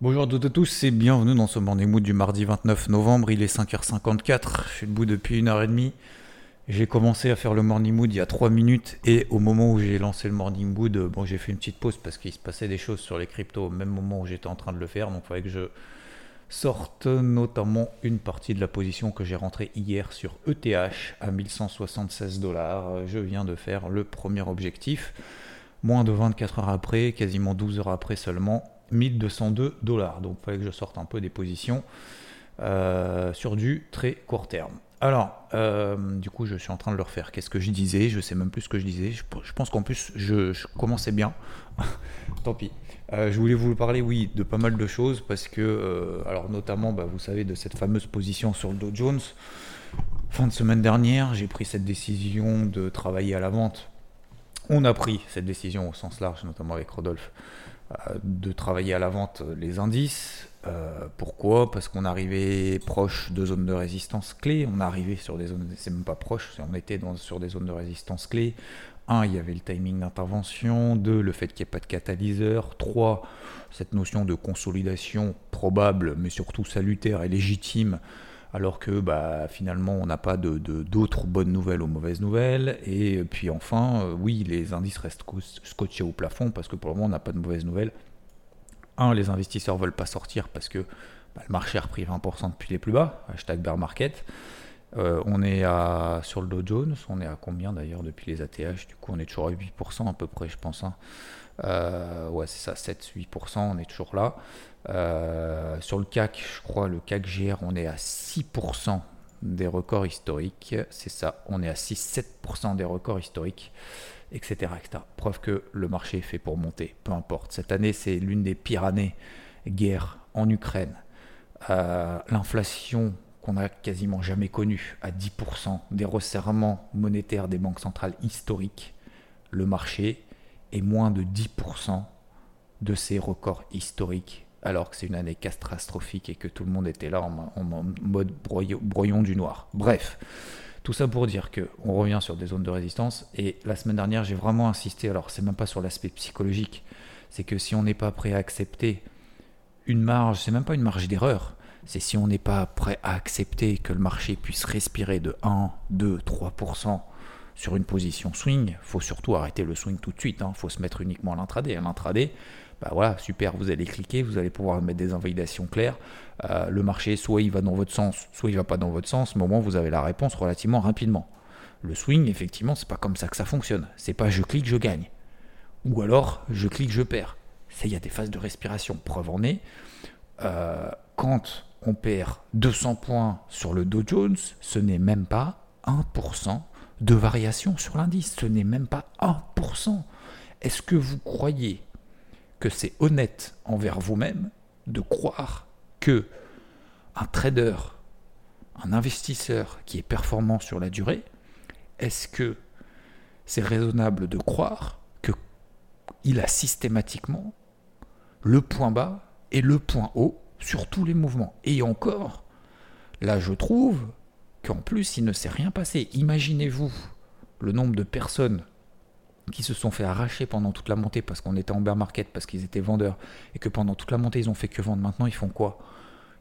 Bonjour à toutes et tous et bienvenue dans ce Morning Mood du mardi 29 novembre. Il est 5h54, je suis debout depuis une heure et demie. J'ai commencé à faire le morning mood il y a 3 minutes et au moment où j'ai lancé le morning mood, bon, j'ai fait une petite pause parce qu'il se passait des choses sur les cryptos au même moment où j'étais en train de le faire. Donc il fallait que je sorte notamment une partie de la position que j'ai rentrée hier sur ETH à 1176 dollars. Je viens de faire le premier objectif. Moins de 24 heures après, quasiment 12 heures après seulement, 1202 dollars. Donc il fallait que je sorte un peu des positions euh, sur du très court terme. Alors, euh, du coup, je suis en train de le refaire. Qu'est-ce que je disais? Je sais même plus ce que je disais. Je, pense qu'en plus, je, commençais bien. Tant pis. Euh, je voulais vous parler, oui, de pas mal de choses parce que, alors notamment, bah, vous savez, de cette fameuse position sur le Dow Jones. Fin de semaine dernière, j'ai pris cette décision de travailler à la vente. On a pris cette décision au sens large, notamment avec Rodolphe, de travailler à la vente les indices euh, pourquoi? Parce qu'on arrivait proche de zones de résistance clés. On arrivait sur des zones, c'est même pas proche, on était sur des zones de résistance clés. Un, il y avait le timing d'intervention. Deux, le fait qu'il n'y ait pas de catalyseur. Trois, cette notion de consolidation probable, mais surtout salutaire et légitime, alors que bah, finalement on n'a pas de, d'autres bonnes nouvelles ou mauvaises nouvelles. Et puis enfin, euh, oui, les indices restent scotchés au plafond parce que pour le moment on n'a pas de mauvaises nouvelles un, les investisseurs veulent pas sortir parce que bah, le marché a repris 20% depuis les plus bas, hashtag bear market. Euh, on est à, sur le Dow Jones, on est à combien d'ailleurs depuis les ATH Du coup, on est toujours à 8% à peu près, je pense. Hein. Euh, ouais, c'est ça, 7-8%, on est toujours là. Euh, sur le CAC, je crois, le CAC GR, on est à 6% des records historiques. C'est ça, on est à 6-7% des records historiques etc., Preuve que le marché est fait pour monter, peu importe. Cette année, c'est l'une des pires années. Guerre en Ukraine, l'inflation qu'on n'a quasiment jamais connue à 10%, des resserrements monétaires des banques centrales historiques, le marché est moins de 10% de ces records historiques, alors que c'est une année catastrophique et que tout le monde était là en, mode broyon du noir. Bref. Tout ça pour dire que on revient sur des zones de résistance. Et la semaine dernière, j'ai vraiment insisté. Alors, c'est même pas sur l'aspect psychologique. C'est que si on n'est pas prêt à accepter une marge, c'est même pas une marge d'erreur. C'est si on n'est pas prêt à accepter que le marché puisse respirer de 1, 2, 3% sur une position swing, faut surtout arrêter le swing tout de suite. Il hein. faut se mettre uniquement à l'intraday. À l'intraday, bah voilà, super, vous allez cliquer, vous allez pouvoir mettre des invalidations claires. Euh, le marché, soit il va dans votre sens, soit il va pas dans votre sens, mais au moins vous avez la réponse relativement rapidement. Le swing, effectivement, c'est pas comme ça que ça fonctionne. C'est pas je clique, je gagne. Ou alors je clique, je perds. Il y a des phases de respiration. Preuve en est, euh, quand on perd 200 points sur le Dow Jones, ce n'est même pas 1% de variation sur l'indice. Ce n'est même pas 1%. Est-ce que vous croyez que c'est honnête envers vous-même de croire que un trader, un investisseur qui est performant sur la durée, est-ce que c'est raisonnable de croire que il a systématiquement le point bas et le point haut sur tous les mouvements Et encore, là je trouve qu'en plus il ne s'est rien passé. Imaginez-vous le nombre de personnes qui se sont fait arracher pendant toute la montée parce qu'on était en bear market, parce qu'ils étaient vendeurs, et que pendant toute la montée ils ont fait que vendre. Maintenant ils font quoi?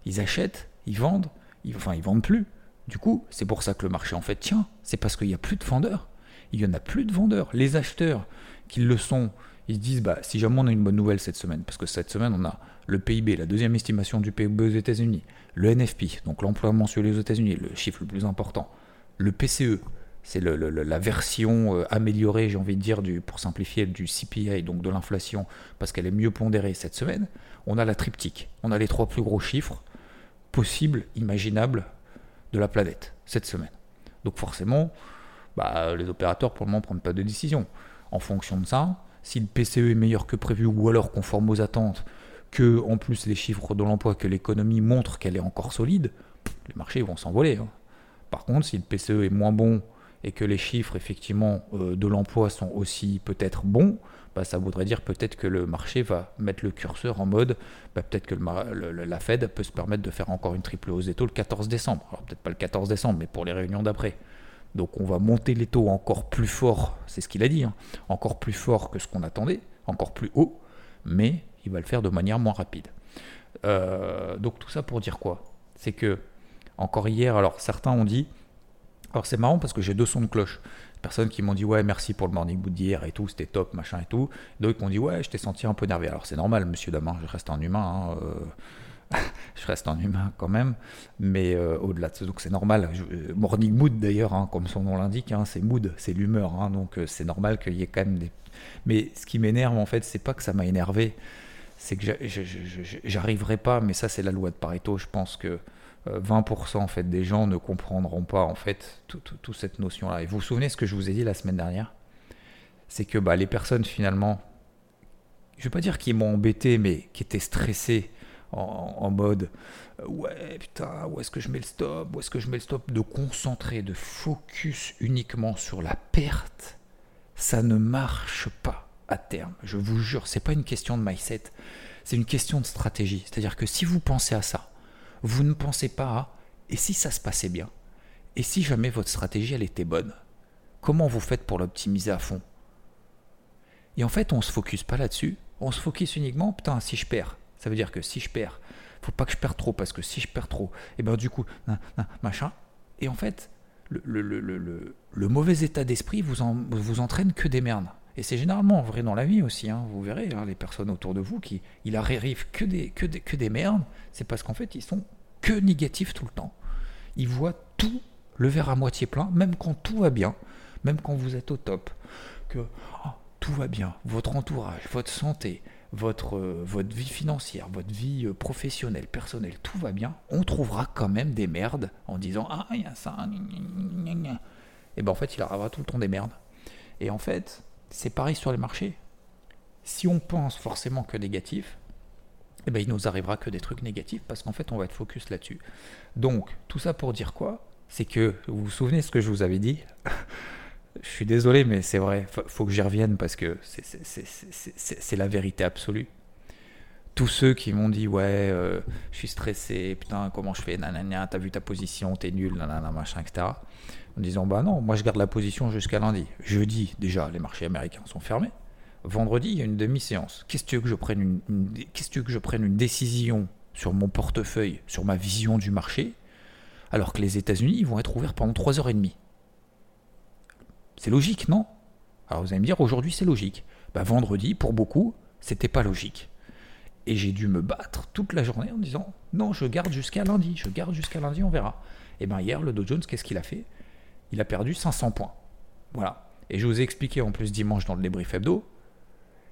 Ils achètent, ils vendent, enfin ils vendent plus. Du coup, c'est pour ça que le marché en fait tient. C'est parce qu'il n'y a plus de vendeurs. Il y en a plus de vendeurs. Les acheteurs qui le sont, ils se disent bah si jamais on a une bonne nouvelle cette semaine, parce que cette semaine on a le PIB, la deuxième estimation du PIB aux États-Unis, le NFP, donc l'emploi mensuel aux États-Unis, le chiffre le plus important, le PCE, c'est la version euh, améliorée, j'ai envie de dire, pour simplifier, du CPI, donc de l'inflation, parce qu'elle est mieux pondérée cette semaine. On a la triptyque, on a les trois plus gros chiffres possibles, imaginables de la planète cette semaine. Donc forcément, bah, les opérateurs pour le moment ne prennent pas de décision. En fonction de ça, si le PCE est meilleur que prévu ou alors conforme aux attentes, que en plus les chiffres de l'emploi, que l'économie montre qu'elle est encore solide, les marchés vont s'envoler. Hein. Par contre, si le PCE est moins bon et que les chiffres effectivement euh, de l'emploi sont aussi peut-être bons, bah, ça voudrait dire peut-être que le marché va mettre le curseur en mode, bah, peut-être que la Fed peut se permettre de faire encore une triple hausse des taux le 14 décembre. Alors peut-être pas le 14 décembre, mais pour les réunions d'après. Donc on va monter les taux encore plus fort, c'est ce qu'il a dit, hein, encore plus fort que ce qu'on attendait, encore plus haut, mais il va le faire de manière moins rapide. Euh, donc tout ça pour dire quoi? C'est que, encore hier, alors certains ont dit, alors c'est marrant parce que j'ai deux sons de cloche. Personnes qui m'ont dit ouais merci pour le morning boot d'hier et tout, c'était top, machin et tout. D'autres qui m'ont dit ouais je t'ai senti un peu nerveux. Alors c'est normal monsieur Damin, je reste un humain. Hein, euh, je reste un humain quand même, mais euh, au-delà de ça, donc c'est normal. Morning mood d'ailleurs, hein, comme son nom l'indique, hein, c'est mood, c'est l'humeur, donc c'est normal qu'il y ait quand même des. Mais ce qui m'énerve en fait, c'est pas que ça m'a énervé, c'est que j'arriverai pas, mais ça c'est la loi de Pareto, je pense que 20% en fait des gens ne comprendront pas en fait toute cette notion-là. Et vous vous souvenez ce que je vous ai dit la semaine dernière? C'est que bah, les personnes finalement, je vais pas dire qu'ils m'ont embêté, mais qui étaient stressées en, mode ouais putain où est-ce que je mets le stop? Où est-ce que je mets le stop? De concentrer de focus uniquement sur la perte ça ne marche pas à terme je vous jure c'est pas une question de mindset c'est une question de stratégie c'est-à-dire que si vous pensez à ça vous ne pensez pas à et si ça se passait bien et si jamais votre stratégie elle était bonne comment vous faites pour l'optimiser à fond? Et en fait on se focus pas là-dessus on se focus uniquement putain si je perds ça veut dire que si je perds, faut pas que je perde trop, parce que si je perds trop, et eh ben du coup, machin. Et en fait, le, mauvais état d'esprit vous, vous entraîne que des merdes. Et c'est généralement vrai dans la vie aussi, hein. vous verrez, hein, les personnes autour de vous qui il arrive que des, que des, que des merdes, c'est parce qu'en fait ils sont que négatifs tout le temps. Ils voient tout le verre à moitié plein, même quand tout va bien, même quand vous êtes au top, que oh, tout va bien, votre entourage, votre santé, votre, euh, votre vie financière, votre vie euh, professionnelle, personnelle, tout va bien, on trouvera quand même des merdes en disant Ah, il y a ça, et ben en fait, il arrivera tout le temps des merdes. Et en fait, c'est pareil sur les marchés. Si on pense forcément que négatif, et ben il nous arrivera que des trucs négatifs parce qu'en fait, on va être focus là-dessus. Donc, tout ça pour dire quoi? C'est que, vous vous souvenez ce que je vous avais dit? Je suis désolé, mais c'est vrai, faut, faut que j'y revienne parce que c'est la vérité absolue. Tous ceux qui m'ont dit, ouais, euh, je suis stressé, putain, comment je fais, nanana, t'as vu ta position, t'es nul, nanana, machin, etc. En disant, bah non, moi je garde la position jusqu'à lundi. Jeudi, déjà, les marchés américains sont fermés. Vendredi, il y a une demi-séance. Qu'est-ce que tu veux que je prenne une, décision sur mon portefeuille, sur ma vision du marché, alors que les États-Unis vont être ouverts pendant 3h30 c'est logique, non? Alors vous allez me dire, aujourd'hui c'est logique. Bah, vendredi, pour beaucoup, c'était pas logique. Et j'ai dû me battre toute la journée en disant, non, je garde jusqu'à lundi, je garde jusqu'à lundi, on verra. Et bien hier, le Dow Jones, qu'est-ce qu'il a fait? Il a perdu 500 points. Voilà. Et je vous ai expliqué en plus dimanche dans le débrief hebdo,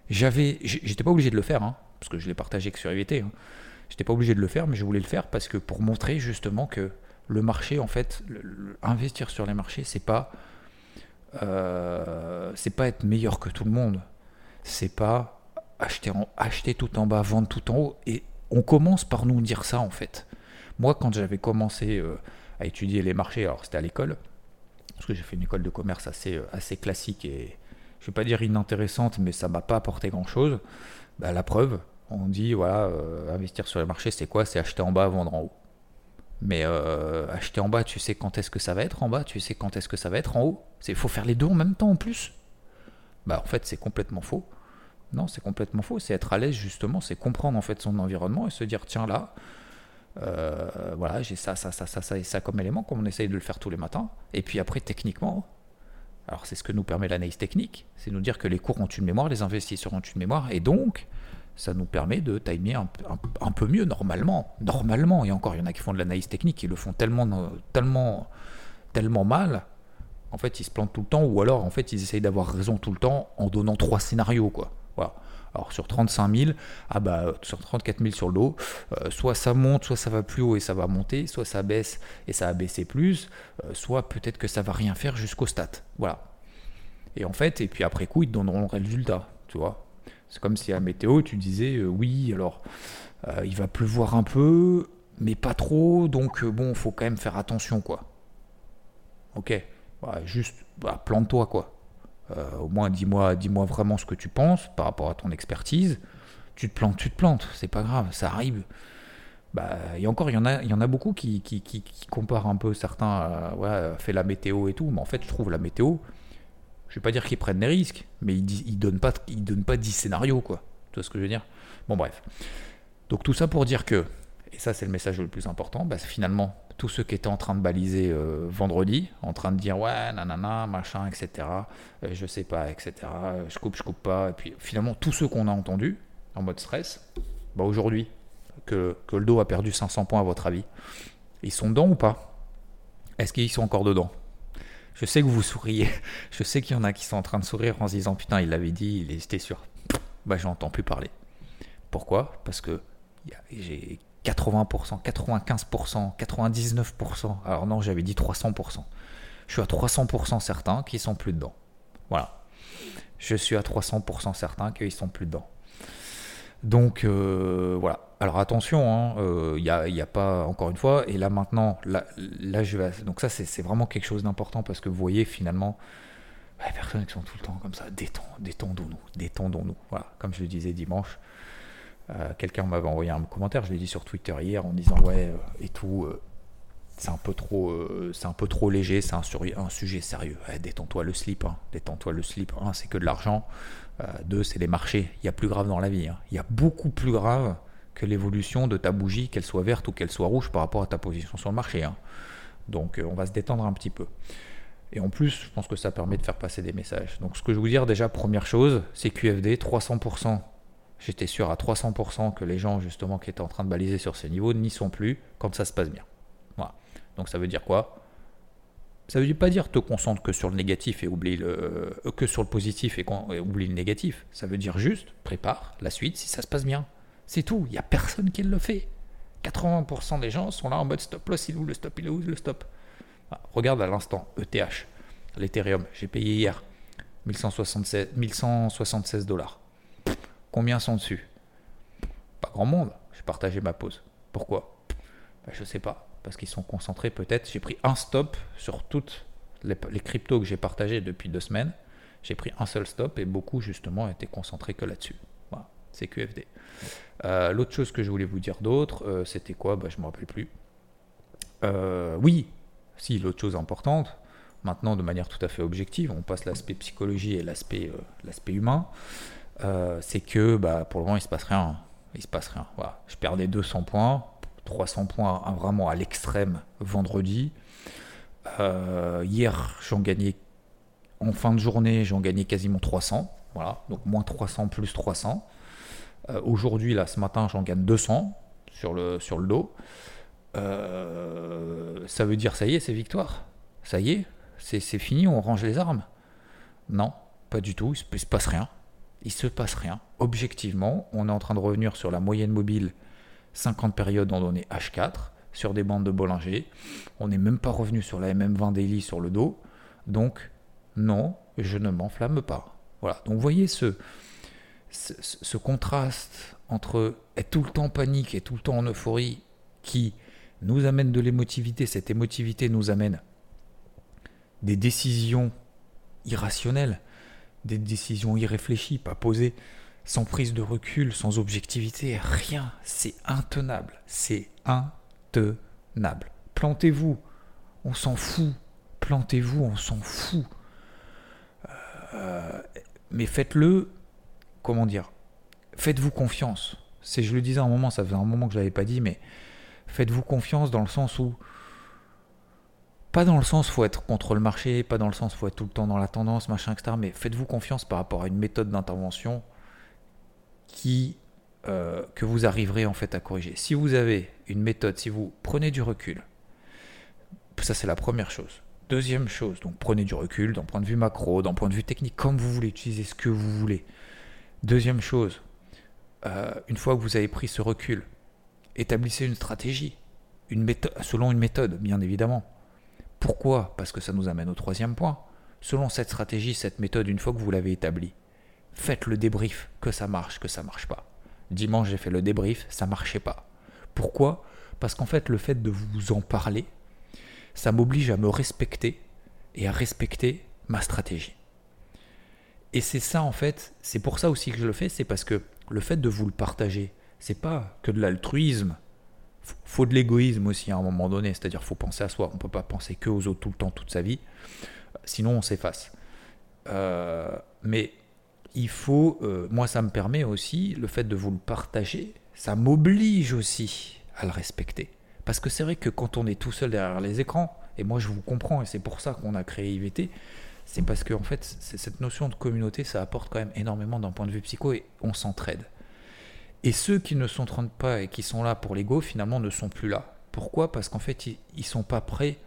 j'avais, j'étais pas obligé de le faire, hein, parce que je l'ai partagé que sur IVT. Hein. J'étais pas obligé de le faire, mais je voulais le faire parce que pour montrer justement que le marché, en fait, investir sur les marchés, c'est pas euh, c'est pas être meilleur que tout le monde. C'est pas acheter, tout en bas, vendre tout en haut. Et on commence par nous dire ça en fait. Moi, quand j'avais commencé euh, à étudier les marchés, alors c'était à l'école, parce que j'ai fait une école de commerce assez, euh, classique et je vais pas dire inintéressante, mais ça m'a pas apporté grand chose. Bah, la preuve, on dit voilà, investir sur les marchés, c'est quoi? C'est acheter en bas, vendre en haut. Mais euh, acheter en bas, tu sais quand est-ce que ça va être en bas, tu sais quand est-ce que ça va être en haut? Il faut faire les deux en même temps en plus. Bah en fait c'est complètement faux. Non, c'est complètement faux. C'est être à l'aise justement, c'est comprendre en fait son environnement et se dire tiens là, euh, voilà j'ai ça, ça, ça, ça, ça et ça comme élément, comme on essaye de le faire tous les matins. Et puis après techniquement, alors c'est ce que nous permet l'analyse technique, c'est nous dire que les cours ont une mémoire, les investisseurs ont une mémoire, et donc ça nous permet de timer un, peu mieux normalement. Normalement, et encore, il y en a qui font de l'analyse technique, qui le font tellement, tellement, tellement mal. En fait, ils se plantent tout le temps, ou alors, en fait, ils essayent d'avoir raison tout le temps en donnant trois scénarios, quoi. Voilà. Alors sur 35 000, ah bah, sur 34 000 sur l'eau, euh, soit ça monte, soit ça va plus haut et ça va monter, soit ça baisse et ça va baisser plus, euh, soit peut-être que ça va rien faire jusqu'au stat. Voilà. Et en fait, et puis après coup, ils te donneront le résultat tu. C'est comme si à météo, tu disais, euh, oui, alors, il va pleuvoir un peu, mais pas trop, donc bon, faut quand même faire attention, quoi. Ok, bah, juste, bah, plante-toi, quoi. Au moins, dis-moi dis vraiment ce que tu penses par rapport à ton expertise. Tu te plantes, tu te plantes, c'est pas grave, ça arrive. Bah, et encore, il y en a, y en a beaucoup qui, qui, qui, comparent un peu certains, à, ouais, fait la météo et tout, mais en fait, je trouve la météo, je vais pas dire qu'ils prennent des risques, mais ils, ils donnent pas, donnent pas 10 scénarios, quoi. Tu vois ce que je veux dire? Bon, bref. Donc tout ça pour dire que, et ça c'est le message le plus important, bah, finalement, tous ceux qui étaient en train de baliser euh, vendredi, en train de dire ouais, nanana, machin, etc., euh, je sais pas, etc., je coupe, je coupe pas, et puis finalement, tous ceux qu'on a entendus en mode stress, bah aujourd'hui, que, le dos a perdu 500 points à votre avis, ils sont dedans ou pas? Est-ce qu'ils sont encore dedans? Je sais que vous souriez. Je sais qu'il y en a qui sont en train de sourire en se disant putain, il l'avait dit, il était sûr. Bah, j'entends plus parler. Pourquoi? Parce que j'ai 80%, 95%, 99%. Alors non, j'avais dit 300%. Je suis à 300% certain qu'ils sont plus dedans. Voilà. Je suis à 300% certain qu'ils sont plus dedans. Donc euh, voilà. Alors attention, il hein, n'y euh, a, pas encore une fois. Et là maintenant, là, je vais. Donc ça, c'est vraiment quelque chose d'important parce que vous voyez finalement, les personnes qui sont tout le temps comme ça, détendons-nous, détendons-nous. Voilà, comme je le disais dimanche. Euh, quelqu'un m'avait envoyé un commentaire, je l'ai dit sur Twitter hier en disant ouais et tout, c'est un peu trop, c'est un peu trop léger, c'est un, un, sujet sérieux. détends-toi le slip, hein. détends-toi le slip. c'est que de l'argent. Euh, deux, c'est les marchés. Il y a plus grave dans la vie. Hein. Il y a beaucoup plus grave que l'évolution de ta bougie, qu'elle soit verte ou qu'elle soit rouge par rapport à ta position sur le marché. Hein. Donc euh, on va se détendre un petit peu. Et en plus, je pense que ça permet de faire passer des messages. Donc ce que je vous dire déjà, première chose, c'est QFD, 300%. J'étais sûr à 300% que les gens justement qui étaient en train de baliser sur ces niveaux n'y sont plus quand ça se passe bien. Voilà. Donc ça veut dire quoi? Ça veut pas dire te concentre que sur le négatif et oublie le euh, que sur le positif et, oublie le négatif. Ça veut dire juste prépare la suite si ça se passe bien. C'est tout. Il n'y a personne qui le fait. 80% des gens sont là en mode stop loss, il est où le stop, il est où le stop? Ah, regarde à l'instant ETH, l'Ethereum, j'ai payé hier 1176, 1176 dollars. Combien sont dessus Pas grand monde. J'ai partagé ma pause. Pourquoi? Ben, Je sais pas parce qu'ils sont concentrés peut-être. J'ai pris un stop sur toutes les, cryptos que j'ai partagés depuis deux semaines. J'ai pris un seul stop et beaucoup justement étaient concentrés que là-dessus. Voilà, c'est QFD. Euh, l'autre chose que je voulais vous dire d'autre, euh, c'était quoi? Bah, Je ne me rappelle plus. Euh, oui, si, l'autre chose importante, maintenant de manière tout à fait objective, on passe l'aspect psychologie et l'aspect l'aspect humain, c'est que bah, pour le moment il se passe rien. Il se passe rien. Voilà. Je perdais 200 points, 300 points vraiment à l'extrême vendredi. Euh, hier, j'en gagnais en fin de journée, j'en gagnais quasiment 300. Voilà, donc moins 300 plus 300. Euh, aujourd'hui, là, ce matin, j'en gagne 200 sur le, sur le dos. Euh, ça veut dire, ça y est, c'est victoire. Ça y est, c'est fini, on range les armes. Non, pas du tout, il se, se passe rien. Il se passe rien. Objectivement, on est en train de revenir sur la moyenne mobile 50 périodes en donné H4 sur des bandes de Bollinger. On n'est même pas revenu sur la MM20 Daily sur le dos. Donc, non, je ne m'enflamme pas. Voilà. Donc, vous voyez ce, ce, contraste entre être tout le temps en panique et tout le temps en euphorie qui nous amène de l'émotivité. Cette émotivité nous amène des décisions irrationnelles, des décisions irréfléchies, pas posées sans prise de recul, sans objectivité, rien. C'est intenable. C'est intenable. Plantez-vous. On s'en fout. Plantez-vous, on s'en fout. Euh, mais faites-le, comment dire Faites-vous confiance. C'est, je le disais à un moment, ça faisait un moment que je l'avais pas dit, mais faites-vous confiance dans le sens où pas dans le sens faut être contre le marché, pas dans le sens faut être tout le temps dans la tendance, machin, etc. Mais faites-vous confiance par rapport à une méthode d'intervention qui, euh, que vous arriverez en fait à corriger. Si vous avez une méthode, si vous prenez du recul, ça c'est la première chose. Deuxième chose, donc prenez du recul d'un point de vue macro, d'un point de vue technique, comme vous voulez, utilisez ce que vous voulez. Deuxième chose, euh, une fois que vous avez pris ce recul, établissez une stratégie, une méthode, selon une méthode, bien évidemment. Pourquoi? Parce que ça nous amène au troisième point. Selon cette stratégie, cette méthode, une fois que vous l'avez établie, faites le débrief, que ça marche, que ça marche pas. Dimanche, j'ai fait le débrief, ça marchait pas. Pourquoi? Parce qu'en fait, le fait de vous en parler, ça m'oblige à me respecter et à respecter ma stratégie. Et c'est ça en fait, c'est pour ça aussi que je le fais, c'est parce que le fait de vous le partager, c'est pas que de l'altruisme. Faut de l'égoïsme aussi à un moment donné, c'est-à-dire faut penser à soi. On peut pas penser que aux autres tout le temps, toute sa vie, sinon on s'efface. Euh, mais il faut, euh, moi ça me permet aussi, le fait de vous le partager, ça m'oblige aussi à le respecter. Parce que c'est vrai que quand on est tout seul derrière les écrans, et moi je vous comprends, et c'est pour ça qu'on a créé IVT, c'est parce que en fait, cette notion de communauté, ça apporte quand même énormément d'un point de vue psycho, et on s'entraide. Et ceux qui ne s'entraînent pas et qui sont là pour l'ego, finalement, ne sont plus là. Pourquoi? Parce qu'en fait, ils ne sont pas prêts,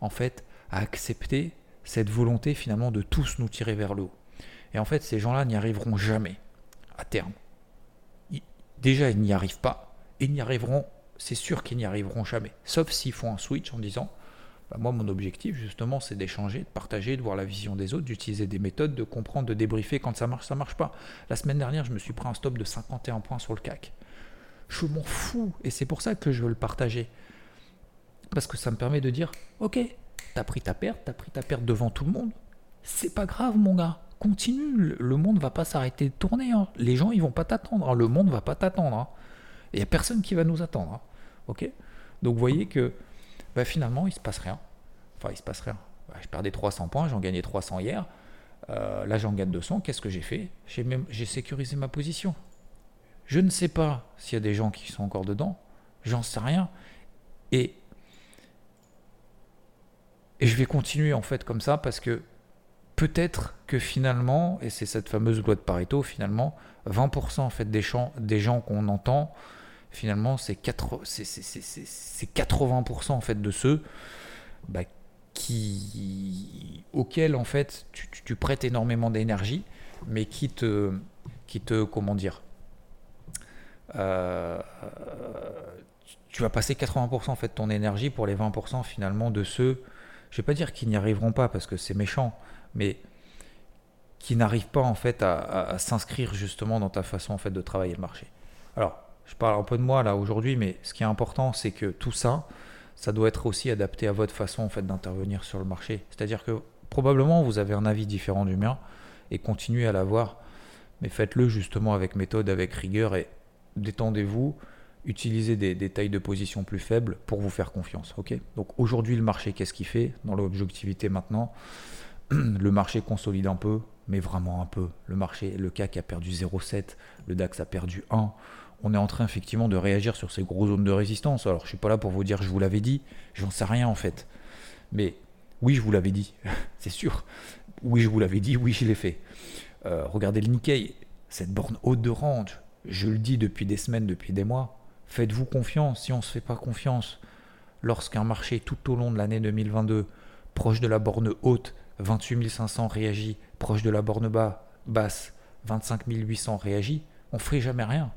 en fait, à accepter cette volonté, finalement, de tous nous tirer vers le haut. Et en fait, ces gens-là n'y arriveront jamais, à terme. déjà, ils n'y arrivent pas, ils n'y arriveront c'est sûr qu'ils n'y arriveront jamais. Sauf s'ils font un switch en disant bah, Moi, mon objectif, justement, c'est d'échanger, de partager, de voir la vision des autres, d'utiliser des méthodes, de comprendre, de débriefer quand ça marche, ça marche pas. La semaine dernière, je me suis pris un stop de 51 points sur le CAC. Je m'en fous, et c'est pour ça que je veux le partager. Parce que ça me permet de dire Ok, t'as pris ta perte, t'as pris ta perte devant tout le monde. C'est pas grave, mon gars continue, le monde va pas s'arrêter de tourner. Hein. Les gens, ils vont pas t'attendre. Hein. Le monde va pas t'attendre. Hein. Il n'y a personne qui va nous attendre. Ok? Donc vous voyez que bah, finalement, il se passe rien. Enfin, il se passe rien. Bah, je perdais 300 points, j'en gagnais 300 hier. Euh, là, j'en gagne 200. Qu'est-ce que j'ai fait? J'ai sécurisé ma position. Je ne sais pas s'il y a des gens qui sont encore dedans. J'en sais rien. Et, et je vais continuer en fait comme ça parce que peut-être que finalement, et c'est cette fameuse loi de Pareto, finalement, 20% en fait des, des gens qu'on entend finalement, c'est 80% en fait de ceux bah, qui, auxquels en fait tu, prêtes énormément d'énergie, mais qui te, qui te, comment dire, euh, tu vas passer 80% en fait de ton énergie pour les 20% finalement de ceux, je vais pas dire qu'ils n'y arriveront pas parce que c'est méchant, mais qui n'arrivent pas en fait à, à s'inscrire justement dans ta façon en fait de travailler le marché. Alors, je parle un peu de moi là aujourd'hui, mais ce qui est important, c'est que tout ça, ça doit être aussi adapté à votre façon en fait d'intervenir sur le marché. C'est-à-dire que probablement vous avez un avis différent du mien et continuez à l'avoir, mais faites-le justement avec méthode, avec rigueur et détendez-vous. Utilisez des, tailles de position plus faibles pour vous faire confiance. Donc aujourd'hui, le marché, qu'est-ce qu'il fait? Dans l'objectivité maintenant, le marché consolide un peu, mais vraiment un peu. Le marché, le CAC a perdu 0,7, le DAX a perdu 1 on est en train effectivement de réagir sur ces grosses zones de résistance. Alors je suis pas là pour vous dire je vous l'avais dit, j'en sais rien en fait. Mais oui, je vous l'avais dit, c'est sûr. Oui, je vous l'avais dit, oui, je l'ai fait. Euh, regardez le Nikkei, cette borne haute de range, je le dis depuis des semaines, depuis des mois. Faites-vous confiance. Si on ne se fait pas confiance, lorsqu'un marché tout au long de l'année 2022, proche de la borne haute, 28 500 réagit, proche de la borne bas, basse, 25 800 réagit, on ferait jamais rien.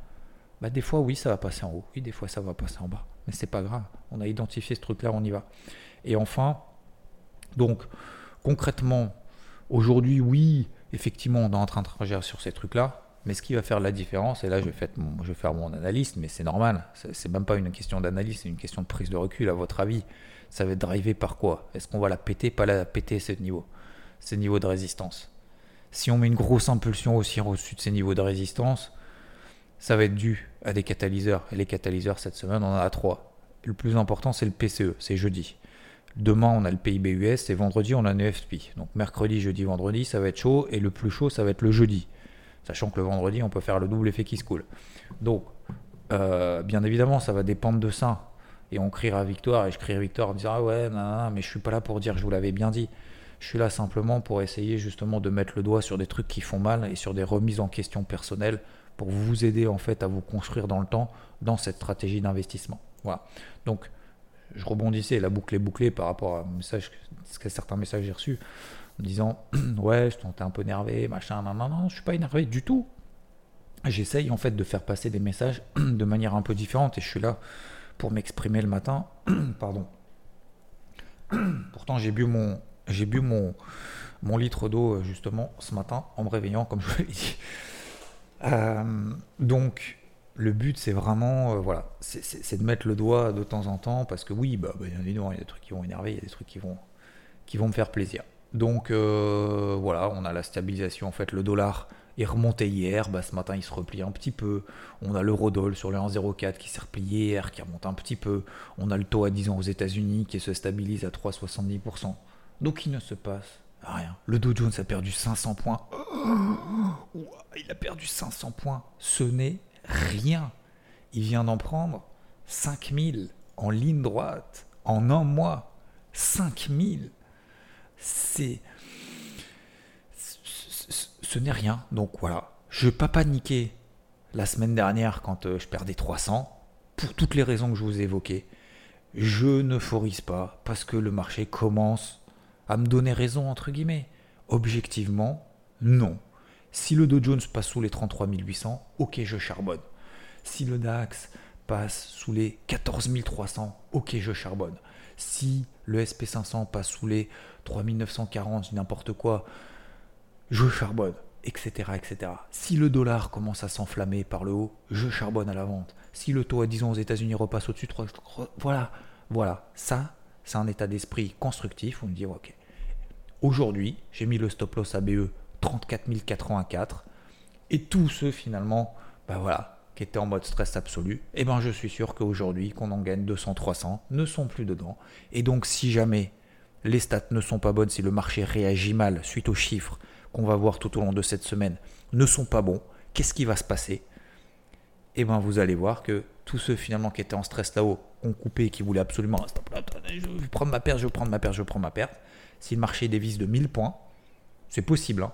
Bah, des fois, oui, ça va passer en haut. Oui, des fois, ça va passer en bas. Mais c'est pas grave. On a identifié ce truc-là, on y va. Et enfin, donc, concrètement, aujourd'hui, oui, effectivement, on est en train de travailler sur ces trucs-là. Mais ce qui va faire la différence, et là je vais, faire mon, je vais faire mon analyse, mais c'est normal, c'est même pas une question d'analyse, c'est une question de prise de recul, à votre avis. Ça va être drivé par quoi? Est-ce qu'on va la péter, pas la péter ce niveau Ces niveaux de résistance. Si on met une grosse impulsion aussi au-dessus de ces niveaux de résistance, ça va être dû à des catalyseurs. Et les catalyseurs, cette semaine, on en a trois. Le plus important, c'est le PCE, c'est jeudi. Demain, on a le PIB US et vendredi, on a le NFP. Donc mercredi, jeudi, vendredi, ça va être chaud. Et le plus chaud, ça va être le jeudi. Sachant que le vendredi, on peut faire le double effet qui se coule. Donc, euh, bien évidemment, ça va dépendre de ça. Et on criera victoire. Et je crierai victoire en disant Ah ouais, mais je suis pas là pour dire je vous l'avais bien dit. Je suis là simplement pour essayer justement de mettre le doigt sur des trucs qui font mal et sur des remises en question personnelles pour vous aider en fait à vous construire dans le temps dans cette stratégie d'investissement. Voilà. Donc je rebondissais, la boucle est bouclée par rapport à, message, à certains messages que j'ai reçus en disant ouais je t'es un peu énervé, machin, non non non, je suis pas énervé du tout. J'essaye en fait de faire passer des messages de manière un peu différente et je suis là pour m'exprimer le matin. Pardon. Pourtant j'ai bu mon j'ai bu mon mon litre d'eau justement ce matin en me réveillant, comme je l'ai dit. Euh, donc, le but, c'est vraiment, voilà, c'est de mettre le doigt de temps en temps, parce que oui, bah, bah il y a des trucs qui vont énerver, il y a des trucs qui vont, qui vont me faire plaisir. Donc euh, voilà, on a la stabilisation. En fait, le dollar est remonté hier. Bah, ce matin, il se replie un petit peu. On a l'eurodoll sur le 1,04 qui s'est replié hier, qui remonte un petit peu. On a le taux à 10 ans aux États-Unis qui se stabilise à 3,70%. Donc il ne se passe rien. Le Dow Jones a perdu 500 points. il a perdu 500 points. Ce n'est rien. Il vient d'en prendre 5000 en ligne droite en un mois. 5000 c'est. Ce n'est rien. Donc voilà. Je n'ai pas paniqué la semaine dernière quand euh, je perdais 300, pour toutes les raisons que je vous ai évoquées. Je ne forise pas parce que le marché commence à me donner raison, entre guillemets. Objectivement, non. Si le Dow Jones passe sous les 33 800, ok, je charbonne. Si le DAX passe sous les 14 300, ok, je charbonne. Si le SP500 passe sous les 3940, n'importe quoi, je charbonne, etc., etc. Si le dollar commence à s'enflammer par le haut, je charbonne à la vente. Si le taux à 10 ans aux États-Unis repasse au-dessus de 3, voilà, voilà, ça, c'est un état d'esprit constructif. On me dit, ok. Aujourd'hui, j'ai mis le stop loss ABE 34 084 et tous ceux finalement, ben voilà, qui étaient en mode stress absolu, eh ben je suis sûr qu'aujourd'hui, qu'on en gagne 200-300, ne sont plus dedans. Et donc, si jamais les stats ne sont pas bonnes, si le marché réagit mal suite aux chiffres qu'on va voir tout au long de cette semaine, ne sont pas bons, qu'est-ce qui va se passer? Eh bien, vous allez voir que tous ceux finalement qui étaient en stress là-haut ont coupé, qui voulaient absolument, je vais prendre ma perte, je vais prendre ma perte, je vais prendre ma perte. Si le marché dévise de 1000 points, c'est possible. Hein.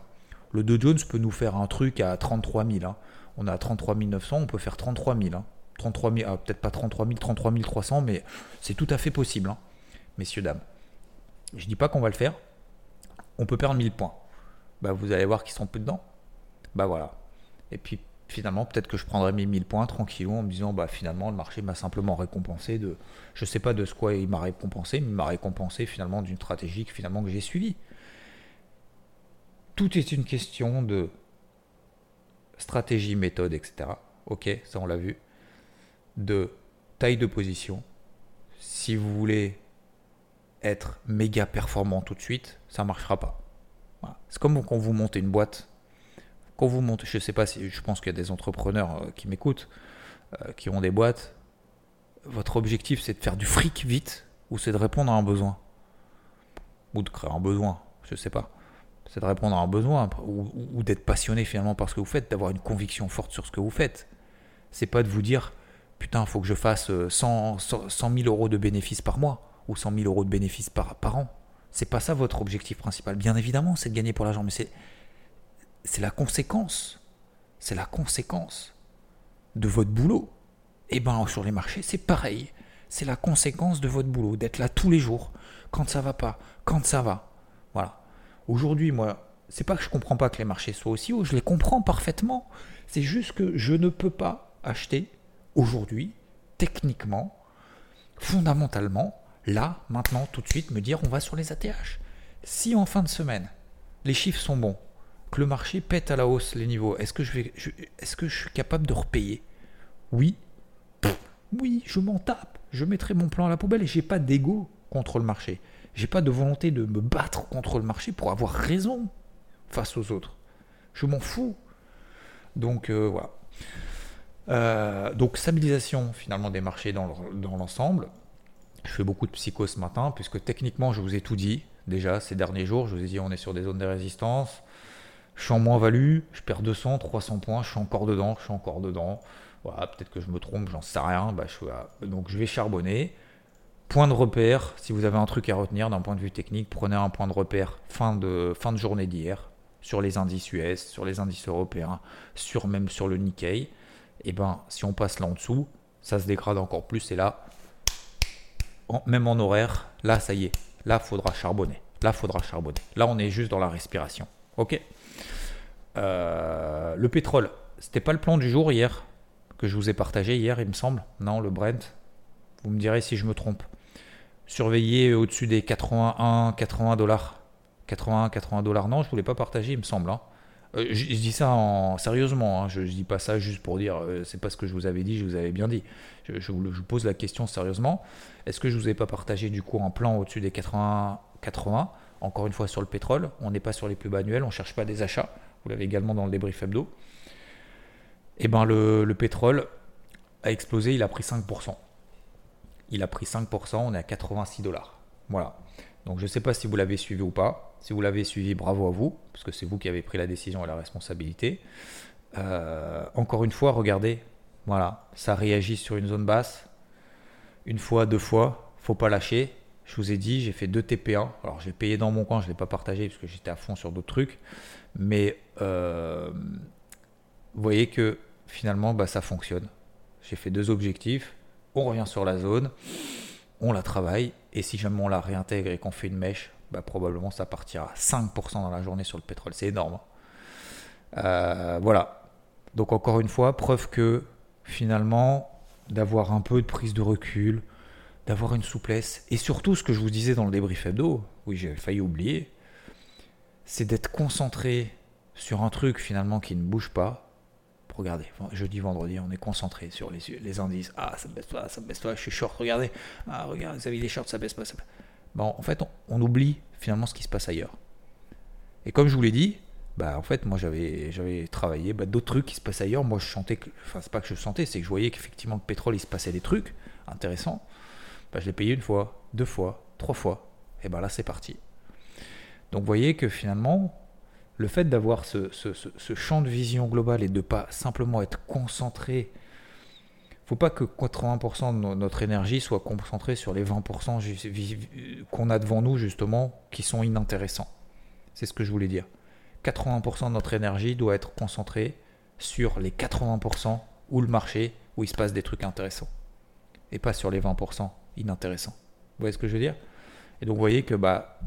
Le Dow Jones peut nous faire un truc à 33 000. Hein. On a 33 900, on peut faire 33 000. 33 000, peut-être pas 33 000, 33 300, mais c'est tout à fait possible, hein. messieurs, dames. Je dis pas qu'on va le faire. On peut perdre 1000 points. Bah, vous allez voir qu'ils sont plus dedans. Bah voilà. Et puis finalement, peut-être que je prendrai mes 1000 points tranquillou en me disant bah finalement le marché m'a simplement récompensé de je sais pas de quoi il m'a récompensé, mais il m'a récompensé finalement d'une stratégie que finalement que j'ai suivie. Tout est une question de stratégie, méthode, etc. Ok, ça on l'a vu. De taille de position. Si vous voulez être méga performant tout de suite, ça ne marchera pas. C'est comme quand vous montez une boîte. Quand vous montez, je sais pas si, je pense qu'il y a des entrepreneurs euh, qui m'écoutent, euh, qui ont des boîtes. Votre objectif, c'est de faire du fric vite ou c'est de répondre à un besoin? Ou de créer un besoin, je sais pas. C'est de répondre à un besoin ou, d'être passionné finalement par ce que vous faites, d'avoir une conviction forte sur ce que vous faites. C'est pas de vous dire putain, faut que je fasse 100, 100 000 euros de bénéfices par mois ou 100 000 euros de bénéfices par, par an. C'est pas ça votre objectif principal. Bien évidemment, c'est de gagner pour l'argent, mais c'est, c'est la conséquence. C'est la conséquence de votre boulot. Et eh ben sur les marchés, c'est pareil. C'est la conséquence de votre boulot, d'être là tous les jours, quand ça va pas, quand ça va. Voilà. Aujourd'hui, moi, c'est pas que je comprends pas que les marchés soient aussi hauts, je les comprends parfaitement. C'est juste que je ne peux pas acheter aujourd'hui, techniquement, fondamentalement, là, maintenant, tout de suite, me dire on va sur les ATH. Si en fin de semaine, les chiffres sont bons, que le marché pète à la hausse les niveaux, est-ce que je, suis capable de repayer? Oui. oui, je m'en tape. Je mettrai mon plan à la poubelle et j'ai pas d'ego contre le marché. J'ai pas de volonté de me battre contre le marché pour avoir raison face aux autres. Je m'en fous. Donc euh, voilà. Euh, donc stabilisation finalement des marchés dans l'ensemble. Je fais beaucoup de psycho ce matin, puisque techniquement, je vous ai tout dit déjà ces derniers jours. Je vous ai dit, on est sur des zones de résistance. Je suis en moins-value, je perds 200, 300 points, je suis encore dedans, je suis encore dedans. Voilà, peut-être que je me trompe, j'en sais rien. Bah, donc je vais charbonner. Point de repère, si vous avez un truc à retenir d'un point de vue technique, prenez un point de repère fin de, fin de journée d'hier sur les indices US, sur les indices européens, sur même sur le Nikkei. Et eh ben si on passe là en dessous, ça se dégrade encore plus et là, même en horaire, là, ça y est. Là, faudra charbonner. Là, faudra charbonner. Là, on est juste dans la respiration. Ok? Euh, Le pétrole, c'était pas le plan du jour hier que je vous ai partagé hier, il me semble. Non, le Brent. Vous me direz si je me trompe. Surveillez au-dessus des 81, 80 dollars. 80, 80 dollars, non, je voulais pas partager, il me semble. Hein. Euh, je, dis ça en, sérieusement, hein. je, ne dis pas ça juste pour dire euh, c'est pas ce que je vous avais dit, je vous avais bien dit. Je, vous, pose la question sérieusement. Est-ce que je vous ai pas partagé du coup un plan au-dessus des 80, 80 Encore une fois sur le pétrole, on n'est pas sur les plus annuels, on cherche pas des achats. Vous l'avez également dans le débrief hebdo. Et eh ben le, le pétrole a explosé, il a pris 5%. Il a pris 5%, on est à 86 dollars. Voilà. Donc je ne sais pas si vous l'avez suivi ou pas. Si vous l'avez suivi, bravo à vous, parce que c'est vous qui avez pris la décision et la responsabilité. Euh, encore une fois, regardez, voilà, ça réagit sur une zone basse. Une fois, deux fois, faut pas lâcher. Je vous ai dit, j'ai fait deux TP1. Alors j'ai payé dans mon coin, je ne l'ai pas partagé parce que j'étais à fond sur d'autres trucs. Mais euh, vous voyez que finalement, bah, ça fonctionne. J'ai fait deux objectifs. On revient sur la zone on la travaille, et si jamais on la réintègre et qu'on fait une mèche, bah, probablement ça partira 5% dans la journée sur le pétrole. C'est énorme. Hein. Euh, voilà. Donc encore une fois, preuve que finalement, d'avoir un peu de prise de recul, d'avoir une souplesse, et surtout ce que je vous disais dans le débrief hebdo, oui j'ai failli oublier, c'est d'être concentré sur un truc finalement qui ne bouge pas, regardez, jeudi, vendredi, on est concentré sur les, les indices. Ah, ça baisse pas, ça baisse pas, je suis short, regardez. Ah, regardez, vous avez des shorts, ça baisse pas, ça Bon, en fait, on, oublie finalement ce qui se passe ailleurs. Et comme je vous l'ai dit, bah en fait, moi j'avais, j'avais travaillé bah, d'autres trucs qui se passaient ailleurs. Moi je sentais, que, enfin, c'est pas que je sentais, c'est que je voyais qu'effectivement, le pétrole, il se passait des trucs intéressants. Bah, je l'ai payé une fois, deux fois, trois fois. Et ben là, c'est parti. Donc vous voyez que finalement, le fait d'avoir ce, champ de vision global et de pas simplement être concentré, faut pas que 80% de notre énergie soit concentrée sur les 20% qu'on a devant nous justement qui sont inintéressants. C'est ce que je voulais dire. 80% de notre énergie doit être concentrée sur les 80% où le marché, où il se passe des trucs intéressants. Et pas sur les 20% inintéressants. Vous voyez ce que je veux dire? Et donc vous voyez que bah,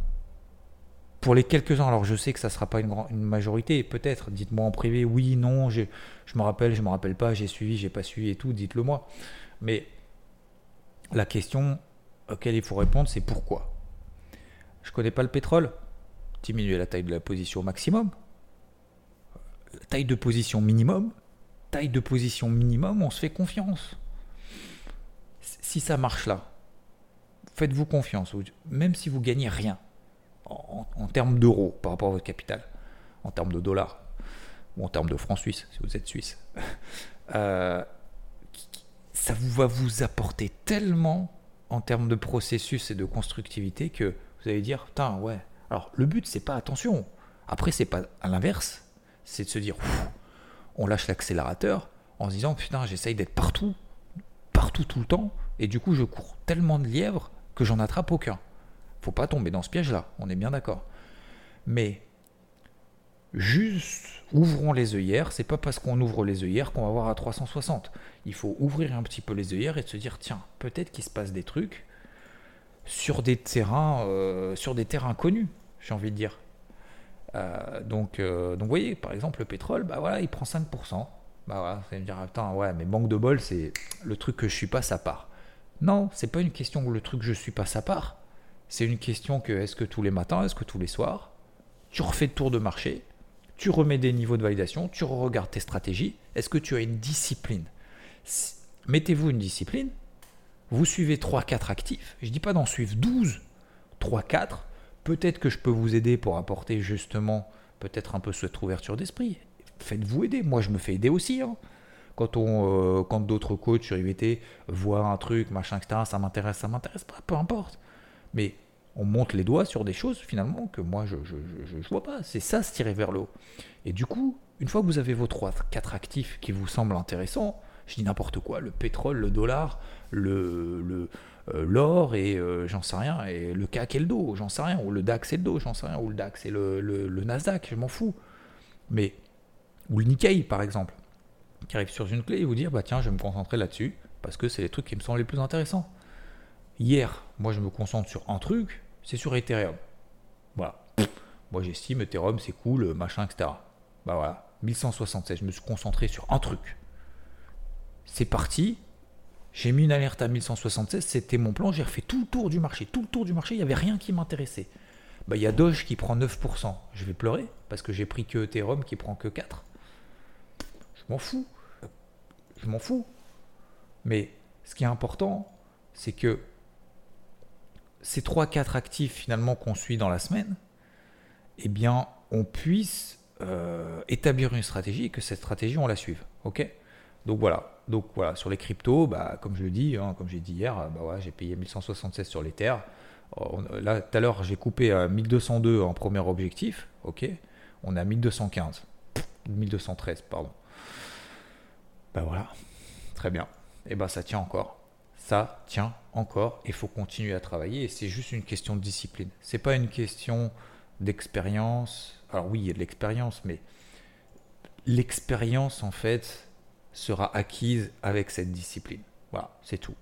pour les quelques-uns, alors je sais que ça ne sera pas une, majorité, peut-être, dites-moi en privé, oui, non, je me rappelle, je ne me rappelle pas, j'ai suivi, j'ai pas suivi et tout, dites-le moi. Mais la question auquel il faut répondre, c'est pourquoi? Je ne connais pas le pétrole, diminuer la taille de la position maximum, la taille de position minimum, taille de position minimum, on se fait confiance. Si ça marche là, faites-vous confiance, même si vous gagnez rien en, termes d'euros par rapport à votre capital, en termes de dollars, ou en termes de francs suisses, si vous êtes suisse, euh, ça vous va vous apporter tellement en termes de processus et de constructivité que vous allez dire, putain, ouais. Alors, le but, c'est pas attention. Après, c'est pas à l'inverse. C'est de se dire, on lâche l'accélérateur en se disant, putain, j'essaye d'être partout, partout tout le temps, et du coup, je cours tellement de lièvres que j'en attrape aucun faut pas tomber dans ce piège-là, on est bien d'accord. Mais juste ouvrons les œillères, c'est pas parce qu'on ouvre les œillères qu'on va voir à 360. Il faut ouvrir un petit peu les œillères et se dire tiens, peut-être qu'il se passe des trucs sur des terrains, euh, sur des terrains connus, j'ai envie de dire. Euh, donc, euh, donc, vous voyez, par exemple, le pétrole, bah voilà, il prend 5%. Bah voilà, vous allez me dire, attends, ouais, mais manque de bol, c'est le truc que je suis pas, ça part. Non, c'est pas une question où le truc je suis pas, ça part. C'est une question que est-ce que tous les matins, est-ce que tous les soirs, tu refais le tour de marché, tu remets des niveaux de validation, tu regardes tes stratégies, est-ce que tu as une discipline? Mettez-vous une discipline, vous suivez 3-4 actifs, je ne dis pas d'en suivre 12, 3-4, peut-être que je peux vous aider pour apporter justement peut-être un peu cette ouverture d'esprit. Faites-vous aider, moi je me fais aider aussi. Hein. Euh, quand d'autres coachs sur IVT voient un truc, machin, etc., ça m'intéresse, ça m'intéresse pas, peu importe. Mais on monte les doigts sur des choses finalement que moi je ne vois pas. C'est ça se tirer vers le haut. Et du coup, une fois que vous avez vos 3, 4 actifs qui vous semblent intéressants, je dis n'importe quoi, le pétrole, le dollar, le, le euh, l'or et euh, j'en sais rien, et le CAC et le dos, j'en sais rien, ou le DAX et le dos, j'en sais rien, ou le DAX et le, Nasdaq, je m'en fous. Mais, ou le Nikkei par exemple, qui arrive sur une clé et vous dire, bah tiens, je vais me concentrer là-dessus, parce que c'est les trucs qui me semblent les plus intéressants. Hier, moi je me concentre sur un truc, c'est sur Ethereum. Voilà. Moi j'estime Ethereum c'est cool, machin, etc. Bah voilà, 1176, je me suis concentré sur un truc. C'est parti, j'ai mis une alerte à 1176, c'était mon plan, j'ai refait tout le tour du marché. Tout le tour du marché, il n'y avait rien qui m'intéressait. bah, il y a Doge qui prend 9%. Je vais pleurer parce que j'ai pris que Ethereum qui prend que 4. Je m'en fous. Je m'en fous. Mais ce qui est important, c'est que ces 3-4 actifs finalement qu'on suit dans la semaine, eh bien, on puisse euh, établir une stratégie et que cette stratégie, on la suive. Ok? Donc voilà. Donc voilà, sur les cryptos, bah, comme je le dis, hein, comme j'ai dit hier, bah ouais, j'ai payé 1176 sur l'Ether. Là, tout à l'heure, j'ai coupé à 1202 en premier objectif. Ok? On à 1215. 1213, pardon. Bah voilà. Très bien. Et bah ça tient encore ça tient encore, il faut continuer à travailler et c'est juste une question de discipline. C'est pas une question d'expérience. Alors oui, il y a de l'expérience, mais l'expérience en fait sera acquise avec cette discipline. Voilà, c'est tout.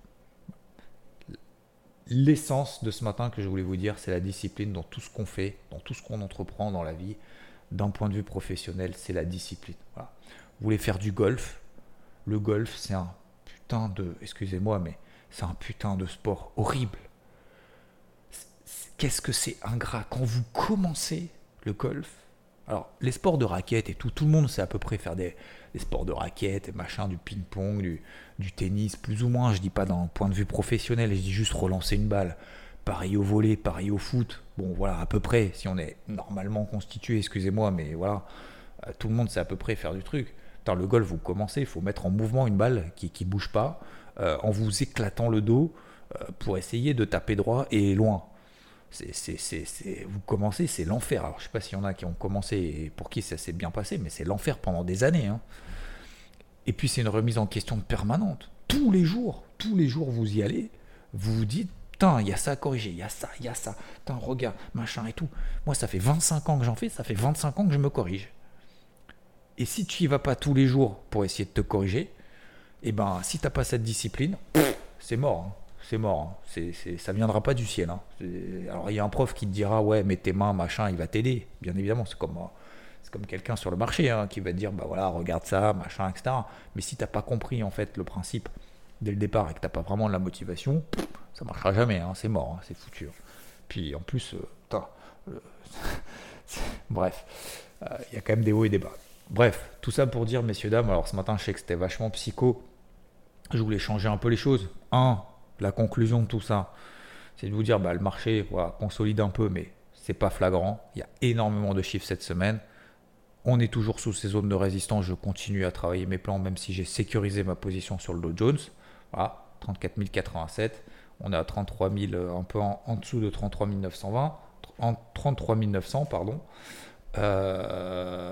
L'essence de ce matin que je voulais vous dire, c'est la discipline dans tout ce qu'on fait, dans tout ce qu'on entreprend dans la vie, d'un point de vue professionnel, c'est la discipline. Vous voulez faire du golf? Le golf, c'est un putain de, excusez-moi, mais c'est un putain de sport horrible. Qu'est-ce que c'est ingrat quand vous commencez le golf Alors, les sports de raquettes et tout, tout le monde sait à peu près faire des, sports de raquettes et machin, du ping-pong, du, tennis, plus ou moins. Je dis pas d'un point de vue professionnel, je dis juste relancer une balle. Pareil au volet, pareil au foot. Bon, voilà, à peu près, si on est normalement constitué, excusez-moi, mais voilà, euh, tout le monde sait à peu près faire du truc. Dans le golf, vous commencez, il faut mettre en mouvement une balle qui ne bouge pas. Euh, en vous éclatant le dos euh, pour essayer de taper droit et loin. Vous commencez, c'est l'enfer. Alors, je sais pas s'il y en a qui ont commencé et pour qui ça s'est bien passé, mais c'est l'enfer pendant des années. Hein. Et puis, c'est une remise en question permanente. Tous les jours, tous les jours, vous y allez, vous vous dites Putain, il y a ça à corriger, il y a ça, il y a ça. Putain, regarde, machin et tout. Moi, ça fait 25 ans que j'en fais, ça fait 25 ans que je me corrige. Et si tu y vas pas tous les jours pour essayer de te corriger, et eh ben si t'as pas cette discipline, c'est mort. Hein. C'est mort. Hein. C'est, c'est, ça viendra pas du ciel. Hein. Alors il y a un prof qui te dira ouais mets tes mains machin, il va t'aider. Bien évidemment, c'est comme c'est comme quelqu'un sur le marché qui va te dire bah voilà regarde ça machin etc. Mais si t'as pas compris en fait le principe dès le départ et que t'as pas vraiment de la motivation, ça marchera jamais. C'est mort. C'est foutu. Puis en plus, euh, euh, bref, euh, il y a quand même des hauts et des bas. Bref, tout ça pour dire, messieurs, dames, alors ce matin, je sais que c'était vachement psycho. Je voulais changer un peu les choses. Un, la conclusion de tout ça, c'est de vous dire, bah, le marché consolide un peu, mais c'est pas flagrant. Il y a énormément de chiffres cette semaine. On est toujours sous ces zones de résistance. Je continue à travailler mes plans, même si j'ai sécurisé ma position sur le Dow Jones. Voilà, 34 087. On est à 33 000, un peu en, en dessous de 33 920, en 33 900, pardon. Euh,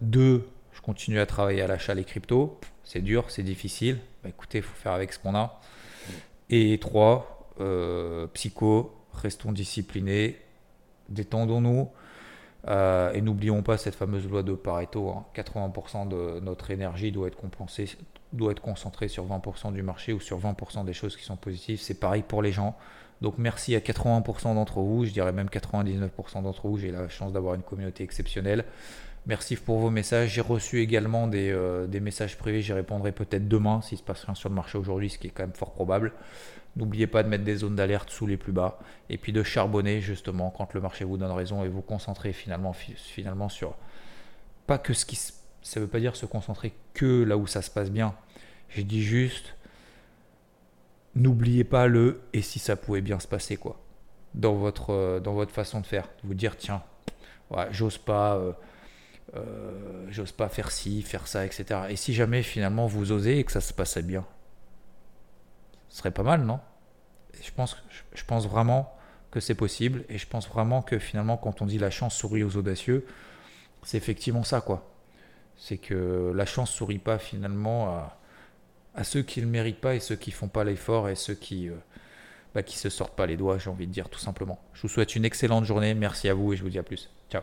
deux, je continue à travailler à l'achat les cryptos. C'est dur, c'est difficile. Bah, écoutez, il faut faire avec ce qu'on a. Et trois, euh, psycho, restons disciplinés, détendons-nous. Euh, et n'oublions pas cette fameuse loi de Pareto. 80% hein. de notre énergie doit être compensée, doit être concentrée sur 20% du marché ou sur 20% des choses qui sont positives. C'est pareil pour les gens. Donc merci à 80% d'entre vous, je dirais même 99% d'entre vous, j'ai la chance d'avoir une communauté exceptionnelle. Merci pour vos messages. J'ai reçu également des, euh, des messages privés, j'y répondrai peut-être demain s'il se passe rien sur le marché aujourd'hui, ce qui est quand même fort probable. N'oubliez pas de mettre des zones d'alerte sous les plus bas et puis de charbonner justement quand le marché vous donne raison et vous concentrer finalement, sur pas que ce qui ça veut pas dire se concentrer que là où ça se passe bien. J'ai dit juste n'oubliez pas le et si ça pouvait bien se passer quoi dans votre euh, dans votre façon de faire vous dire tiens j'ose pas euh, euh, j'ose pas faire ci faire ça etc et si jamais finalement vous osez et que ça se passait bien ce serait pas mal non? Je pense je pense vraiment que c'est possible et je pense vraiment que finalement quand on dit la chance sourit aux audacieux c'est effectivement ça quoi c'est que la chance sourit pas finalement à à ceux qui ne le méritent pas et ceux qui font pas l'effort et ceux qui, euh, bah, qui se sortent pas les doigts, j'ai envie de dire tout simplement. Je vous souhaite une excellente journée, merci à vous et je vous dis à plus. Ciao.